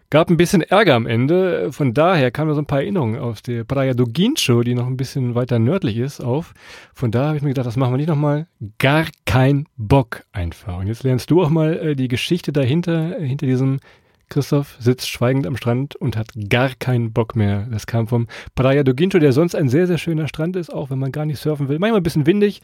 Gab ein bisschen Ärger am Ende. Von daher kamen so ein paar Erinnerungen aus der Praia do Guincho, die noch ein bisschen weiter nördlich ist, auf. Von da habe ich mir gedacht, das machen wir nicht nochmal. Gar kein Bock einfach. Und jetzt lernst du auch mal äh, die Geschichte dahinter, äh, hinter diesem Christoph sitzt schweigend am Strand und hat gar keinen Bock mehr. Das kam vom Praia do Guincho, der sonst ein sehr, sehr schöner Strand ist, auch wenn man gar nicht surfen will. Manchmal ein bisschen windig,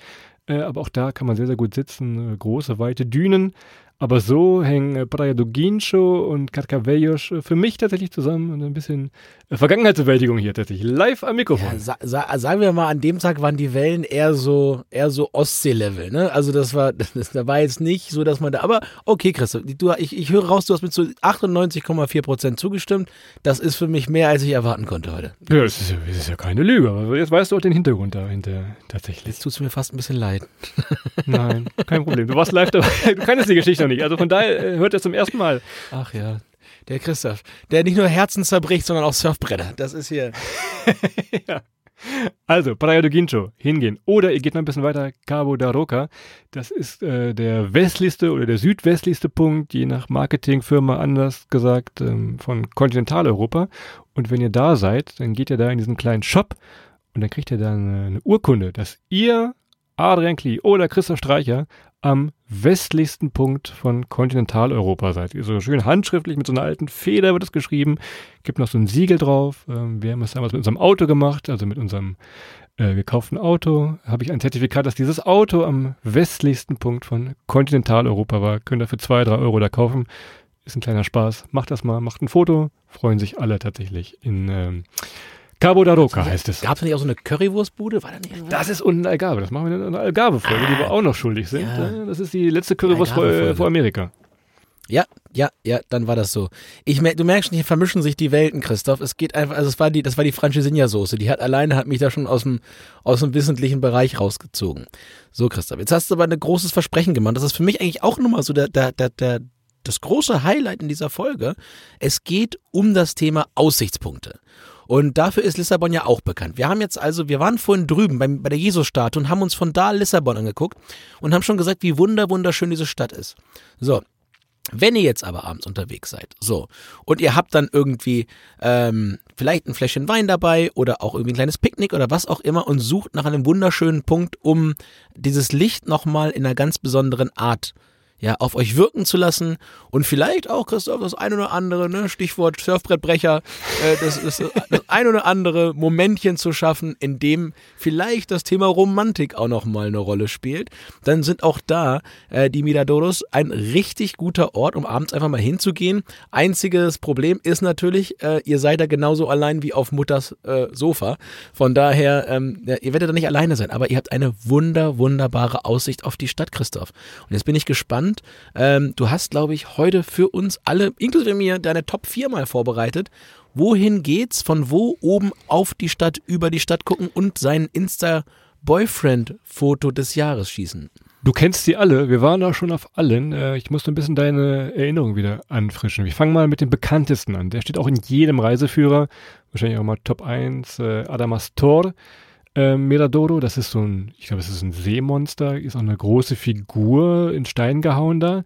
äh, aber auch da kann man sehr, sehr gut sitzen. Äh, große, weite Dünen. Aber so hängen äh, Praia do Guincho und Carcavellos für mich tatsächlich zusammen und ein bisschen Vergangenheitsbewältigung hier tatsächlich. Live am Mikrofon. Ja, sa sa sagen wir mal, an dem Tag waren die Wellen eher so, eher so Ostsee-Level, ne? Also das war, *laughs* das, da war jetzt nicht so, dass man da, aber okay, Christoph, du, ich, ich höre raus, du hast mit so 98,4 Prozent zugestimmt. Das ist für mich mehr, als ich erwarten konnte heute. Ja, das ist ja, das ist ja keine Lüge, aber jetzt weißt du auch den Hintergrund dahinter tatsächlich. Jetzt tut's mir fast ein bisschen leid. *laughs* Nein, kein Problem. Du warst live dabei. Du kannst die Geschichte noch nicht. Also von daher äh, hört er zum ersten Mal. Ach ja. Der Christoph, der nicht nur Herzen zerbricht, sondern auch Surfbretter. Das ist hier. *laughs* ja. Also, Praia do Guincho, hingehen. Oder ihr geht noch ein bisschen weiter, Cabo da Roca. Das ist äh, der westlichste oder der südwestlichste Punkt, je nach Marketingfirma anders gesagt, ähm, von Kontinentaleuropa. Und wenn ihr da seid, dann geht ihr da in diesen kleinen Shop und dann kriegt ihr dann äh, eine Urkunde, dass ihr, Adrian Klee oder Christoph Streicher, am westlichsten Punkt von Kontinentaleuropa seid. So schön handschriftlich mit so einer alten Feder wird es geschrieben. Gibt noch so ein Siegel drauf. Ähm, wir haben es damals mit unserem Auto gemacht, also mit unserem äh, gekauften Auto. Habe ich ein Zertifikat, dass dieses Auto am westlichsten Punkt von Kontinentaleuropa war. Könnt ihr für zwei, drei Euro da kaufen. Ist ein kleiner Spaß. Macht das mal, macht ein Foto. Freuen sich alle tatsächlich in ähm, Cabo da Roca heißt es. Gab es nicht auch so eine Currywurstbude? War da nicht Das ist unten Algarve. Das machen wir in einer Algarve-Folge, die wir auch noch schuldig sind. ja. Äh, Das ist die letzte Currywurst vor, Algarve-Folge. vor Amerika. Ja, ja, ja, dann war das so. Ich mer du merkst schon, hier vermischen sich die Welten, Christoph. Es geht einfach, also es war die, das war die Francesinha-Soße. Die hat alleine hat mich da schon aus dem, aus dem wissentlichen Bereich rausgezogen. So, Christoph, jetzt hast du aber ein großes Versprechen gemacht. Das ist für mich eigentlich auch nochmal so der, der, der, der, das große Highlight in dieser Folge. Es geht um das Thema Aussichtspunkte. Und dafür ist Lissabon ja auch bekannt. Wir haben jetzt also, wir waren vorhin drüben beim, bei der Jesus-Statue und haben uns von da Lissabon angeguckt und haben schon gesagt, wie wunder, wunderschön diese Stadt ist. So, wenn ihr jetzt aber abends unterwegs seid, so, und ihr habt dann irgendwie ähm, vielleicht ein Fläschchen Wein dabei oder auch irgendwie ein kleines Picknick oder was auch immer und sucht nach einem wunderschönen Punkt, um dieses Licht nochmal in einer ganz besonderen Art ja, auf euch wirken zu lassen und vielleicht auch, Christoph, das ein oder andere, ne, Stichwort Surfbrettbrecher, äh, das, das, das ein oder andere Momentchen zu schaffen, in dem vielleicht das Thema Romantik auch nochmal eine Rolle spielt, dann sind auch da äh, die Miradoros ein richtig guter Ort, um abends einfach mal hinzugehen. Einziges Problem ist natürlich, äh, ihr seid da genauso allein wie auf Mutters äh, Sofa. Von daher, ähm, ja, ihr werdet da nicht alleine sein, aber ihr habt eine wunder, wunderbare Aussicht auf die Stadt, Christoph. Und jetzt bin ich gespannt. Ähm, du hast, glaube ich, heute für uns alle, inklusive mir, deine Top 4 mal vorbereitet. Wohin geht's? Von wo oben auf die Stadt, über die Stadt gucken und sein Insta-Boyfriend-Foto des Jahres schießen? Du kennst sie alle, wir waren auch schon auf allen. Äh, ich musste ein bisschen deine Erinnerung wieder anfrischen. Wir fangen mal mit dem bekanntesten an. Der steht auch in jedem Reiseführer, wahrscheinlich auch mal Top 1, äh, Adamastor. Äh, Miradoro, das ist so ein, ich glaube, es ist ein Seemonster, ist auch eine große Figur in Stein gehauen da.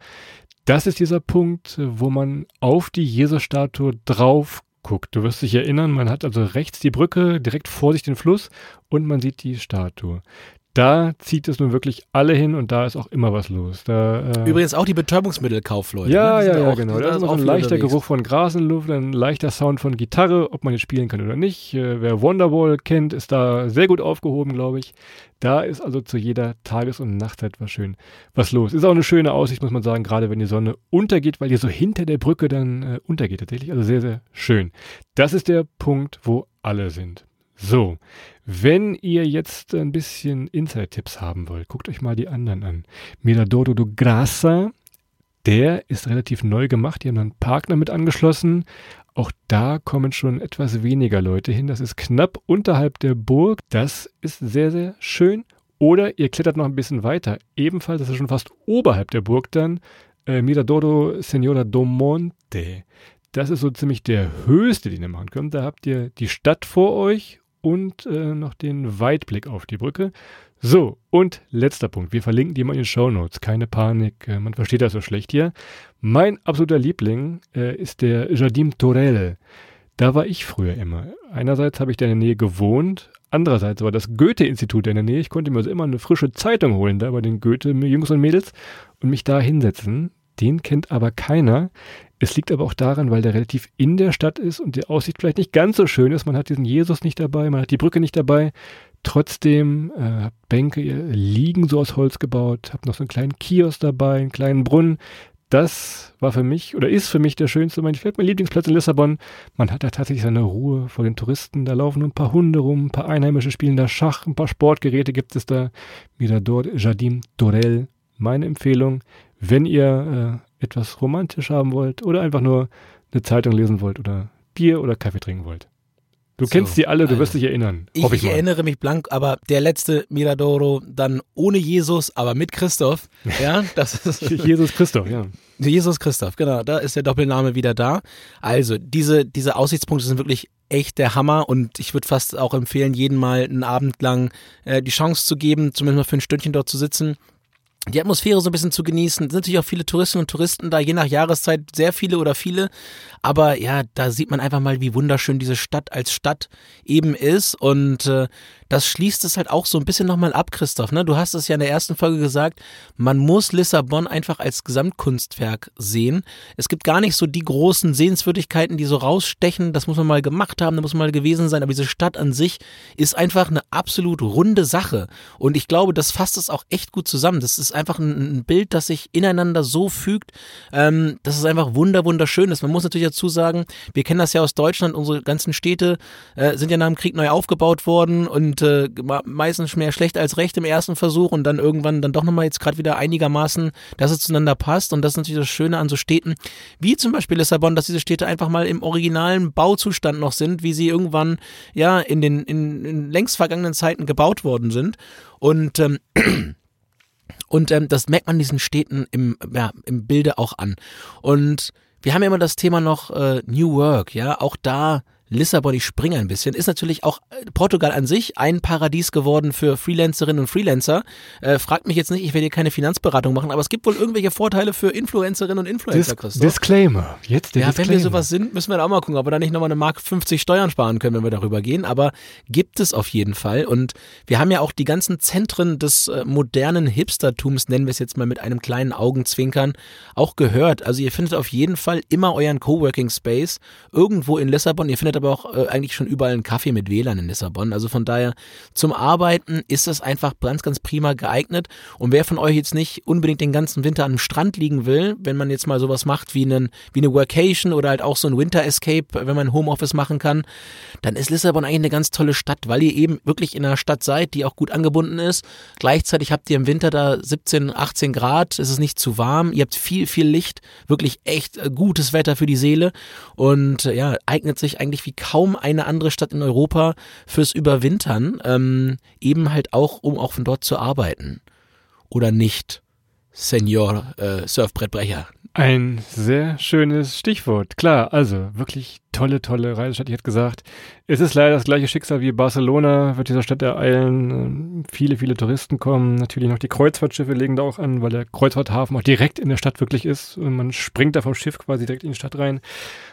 Das ist dieser Punkt, wo man auf die Jesusstatue drauf guckt. Du wirst dich erinnern, man hat also rechts die Brücke, direkt vor sich den Fluss und man sieht die Statue da zieht es nun wirklich alle hin und da ist auch immer was los. Da, äh Übrigens auch die Betäubungsmittelkaufleute. Ja, ne? ja, ja, auch, genau. Da ist immer so ein leichter unterwegs. Geruch von Gras in Luft, ein leichter Sound von Gitarre, ob man jetzt spielen kann oder nicht. Äh, wer Wonderwall kennt, ist da sehr gut aufgehoben, glaube ich. Da ist also zu jeder Tages- und Nachtzeit was schön was los. Ist auch eine schöne Aussicht, muss man sagen, gerade wenn die Sonne untergeht, weil die so hinter der Brücke dann äh, untergeht tatsächlich. Also sehr, sehr schön. Das ist der Punkt, wo alle sind. So, wenn ihr jetzt ein bisschen Inside-Tipps haben wollt, guckt euch mal die anderen an. Miradoro do Grassa, der ist relativ neu gemacht. Die haben einen Partner mit angeschlossen. Auch da kommen schon etwas weniger Leute hin. Das ist knapp unterhalb der Burg. Das ist sehr, sehr schön. Oder ihr klettert noch ein bisschen weiter. Ebenfalls, das ist schon fast oberhalb der Burg dann. Äh, Miradoro Senora do Monte. Das ist so ziemlich der höchste, den ihr machen könnt. Da habt ihr die Stadt vor euch und äh, noch den Weitblick auf die Brücke. So, und letzter Punkt. Wir verlinken die mal in den Show Notes. Keine Panik, äh, man versteht das so schlecht hier. Mein absoluter Liebling äh, ist der Jardim Torel. Da war ich früher immer. Einerseits habe ich da in der Nähe gewohnt, andererseits war das Goethe-Institut in der Nähe. Ich konnte mir also immer eine frische Zeitung holen da bei den Goethe-Jungs und Mädels und mich da hinsetzen. Den kennt aber keiner. Es liegt aber auch daran, weil der relativ in der Stadt ist und die Aussicht vielleicht nicht ganz so schön ist. Man hat diesen Jesus nicht dabei, man hat die Brücke nicht dabei. Trotzdem äh, Bänke liegen so aus Holz gebaut, hab noch so einen kleinen Kiosk dabei, einen kleinen Brunnen. Das war für mich oder ist für mich der schönste, mein, mein Lieblingsplatz in Lissabon. Man hat da tatsächlich seine Ruhe vor den Touristen. Da laufen nur ein paar Hunde rum, ein paar Einheimische spielen da Schach, ein paar Sportgeräte gibt es da. Dort Jardim Dorel. Meine Empfehlung, wenn ihr äh, etwas romantisch haben wollt oder einfach nur eine Zeitung lesen wollt oder Bier oder Kaffee trinken wollt. Du so, kennst die alle, du also wirst dich erinnern. Ich, ich, erinnere mich blank, aber der letzte Miradoro dann ohne Jesus, aber mit Christoph. *laughs* Ja, das ist *laughs* Jesus Christoph, ja. Jesus Christoph, genau, da ist der Doppelname wieder da. Also, diese, diese Aussichtspunkte sind wirklich echt der Hammer und ich würde fast auch empfehlen, jeden mal einen Abend lang äh, die Chance zu geben, zumindest mal für ein Stündchen dort zu sitzen die Atmosphäre so ein bisschen zu genießen. Es sind natürlich auch viele Touristinnen und Touristen da, je nach Jahreszeit sehr viele oder viele. Aber ja, da sieht man einfach mal, wie wunderschön diese Stadt als Stadt eben ist. Und äh, das schließt es halt auch so ein bisschen nochmal ab, Christoph. Ne? Du hast es ja in der ersten Folge gesagt, man muss Lissabon einfach als Gesamtkunstwerk sehen. Es gibt gar nicht so die großen Sehenswürdigkeiten, die so rausstechen. Das muss man mal gemacht haben, da muss man mal gewesen sein. Aber diese Stadt an sich ist einfach eine absolut runde Sache. Und ich glaube, das fasst es auch echt gut zusammen. Das ist einfach ein, ein Bild, das sich ineinander so fügt, ähm, dass es einfach wunder, wunderschön ist. Man muss natürlich dazu sagen, wir kennen das ja aus Deutschland, unsere ganzen Städte äh, sind ja nach dem Krieg neu aufgebaut worden und und äh, meistens mehr schlecht als recht im ersten Versuch und dann irgendwann dann doch nochmal jetzt gerade wieder einigermaßen, dass es zueinander passt und das ist natürlich das Schöne an so Städten wie zum Beispiel Lissabon, dass diese Städte einfach mal im originalen Bauzustand noch sind, wie sie irgendwann ja in den in, in längst vergangenen Zeiten gebaut worden sind und ähm, und ähm, das merkt man diesen Städten im, ja, im Bilde auch an. Und wir haben ja immer das Thema noch äh, New Work, ja, auch da Lissabon, ich springe ein bisschen, ist natürlich auch äh, Portugal an sich ein Paradies geworden für Freelancerinnen und Freelancer. Äh, fragt mich jetzt nicht, ich werde hier keine Finanzberatung machen, aber es gibt wohl irgendwelche Vorteile für Influencerinnen und Influencer, Dis Christoph. Disclaimer, jetzt der Ja, Disclaimer. wenn wir sowas sind, müssen wir da auch mal gucken, ob wir da nicht nochmal eine Mark 50 Steuern sparen können, wenn wir darüber gehen, aber gibt es auf jeden Fall und wir haben ja auch die ganzen Zentren des äh, modernen Hipstertums, nennen wir es jetzt mal mit einem kleinen Augenzwinkern, auch gehört. Also ihr findet auf jeden Fall immer euren Coworking Space irgendwo in Lissabon, ihr findet aber auch äh, eigentlich schon überall einen Kaffee mit WLAN in Lissabon. Also von daher zum Arbeiten ist das einfach ganz, ganz prima geeignet. Und wer von euch jetzt nicht unbedingt den ganzen Winter am Strand liegen will, wenn man jetzt mal sowas macht wie, einen, wie eine Workation oder halt auch so ein Winter Escape, wenn man Homeoffice machen kann, dann ist Lissabon eigentlich eine ganz tolle Stadt, weil ihr eben wirklich in einer Stadt seid, die auch gut angebunden ist. Gleichzeitig habt ihr im Winter da 17, 18 Grad, es ist nicht zu warm, ihr habt viel, viel Licht, wirklich echt äh, gutes Wetter für die Seele und äh, ja, eignet sich eigentlich wie kaum eine andere Stadt in Europa fürs Überwintern, ähm, eben halt auch, um auch von dort zu arbeiten. Oder nicht, Senior äh, Surfbrettbrecher? Ein sehr schönes Stichwort. Klar, also wirklich tolle, tolle Reisestadt. Ich hätte gesagt, es ist leider das gleiche Schicksal wie Barcelona, wird dieser Stadt ereilen. Viele, viele Touristen kommen. Natürlich noch die Kreuzfahrtschiffe legen da auch an, weil der Kreuzfahrthafen auch direkt in der Stadt wirklich ist. Und man springt da vom Schiff quasi direkt in die Stadt rein.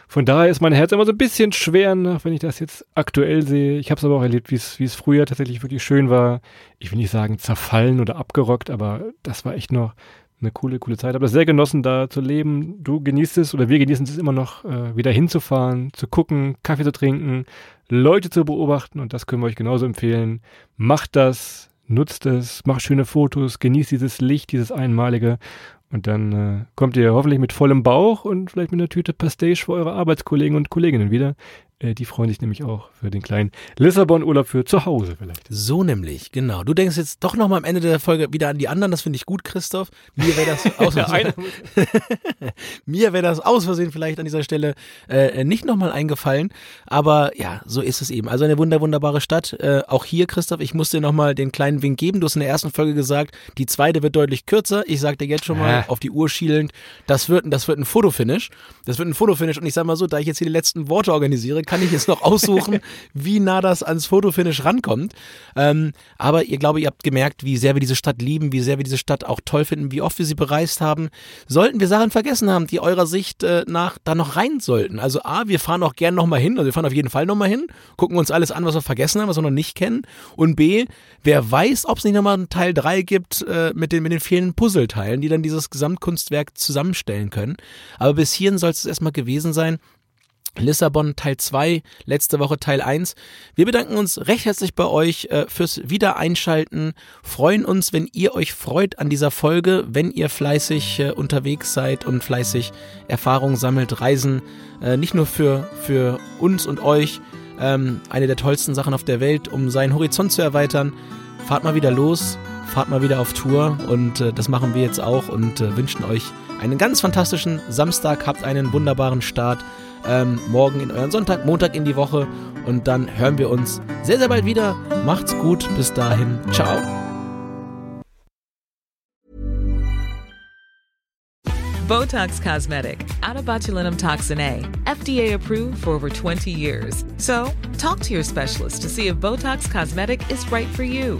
Von daher ist mein Herz immer so ein bisschen schwer, wenn ich das jetzt aktuell sehe. Ich habe es aber auch erlebt, wie es früher tatsächlich wirklich schön war. Ich will nicht sagen zerfallen oder abgerockt, aber das war echt noch eine coole, coole Zeit. Das sehr genossen, da zu leben. Du genießt es oder wir genießen es immer noch, äh, wieder hinzufahren, zu gucken, Kaffee zu trinken, Leute zu beobachten und das können wir euch genauso empfehlen. Macht das, nutzt es, macht schöne Fotos, genießt dieses Licht, dieses Einmalige und dann äh, kommt ihr hoffentlich mit vollem Bauch und vielleicht mit einer Tüte Pastage für eure Arbeitskollegen und Kolleginnen wieder. Äh, die freuen sich nämlich auch für den kleinen Lissabon-Urlaub für zu Hause vielleicht. So nämlich, genau. Du denkst jetzt doch noch mal am Ende der Folge wieder an die anderen. Das finde ich gut, Christoph. Mir wäre das *laughs* aus Versehen, *laughs* mir wäre das aus Versehen vielleicht an dieser Stelle äh, nicht noch mal eingefallen. Aber ja, so ist es eben. Also eine wunder wunderbare Stadt. Äh, auch hier, Christoph, ich muss dir noch mal den kleinen Wink geben. Du hast in der ersten Folge gesagt, die zweite wird deutlich kürzer. Ich sag dir jetzt schon mal Ja. auf die Uhr schielend, das wird, das wird ein Fotofinish. Das wird ein Fotofinish. Und ich sag mal so, da ich jetzt hier die letzten Worte organisiere, kann ich jetzt noch aussuchen, *laughs* wie nah das ans Fotofinish rankommt. Ähm, aber ihr glaube, ihr habt gemerkt, wie sehr wir diese Stadt lieben, wie sehr wir diese Stadt auch toll finden, wie oft wir sie bereist haben. Sollten wir Sachen vergessen haben, die eurer Sicht äh, nach da noch rein sollten. Also A, wir fahren auch gern nochmal hin, also wir fahren auf jeden Fall nochmal hin, gucken uns alles an, was wir vergessen haben, was wir noch nicht kennen. Und B, wer weiß, ob es nicht nochmal einen Teil 3 gibt äh, mit, den, mit den fehlenden Puzzleteilen, die dann dieses Gesamtkunstwerk zusammenstellen können. Aber bis hierhin soll es erstmal gewesen sein. Lissabon Teil 2, letzte Woche Teil 1. Wir bedanken uns recht herzlich bei euch äh, fürs Wiedereinschalten, freuen uns, wenn ihr euch freut an dieser Folge, wenn ihr fleißig äh, unterwegs seid und fleißig Erfahrungen sammelt, Reisen, äh, nicht nur für, für uns und euch, ähm, eine der tollsten Sachen auf der Welt, um seinen Horizont zu erweitern. Fahrt mal wieder los, fahrt mal wieder auf Tour und äh, das machen wir jetzt auch und äh, wünschen euch einen ganz fantastischen Samstag, habt einen wunderbaren Start ähm, morgen in euren Sonntag, Montag in die Woche und dann hören wir uns sehr, sehr bald wieder. Macht's gut, bis dahin, ciao. Botox Cosmetic, out toxin A, FDA approved for over 20 years. So, talk to your specialist to see if Botox Cosmetic is right for you.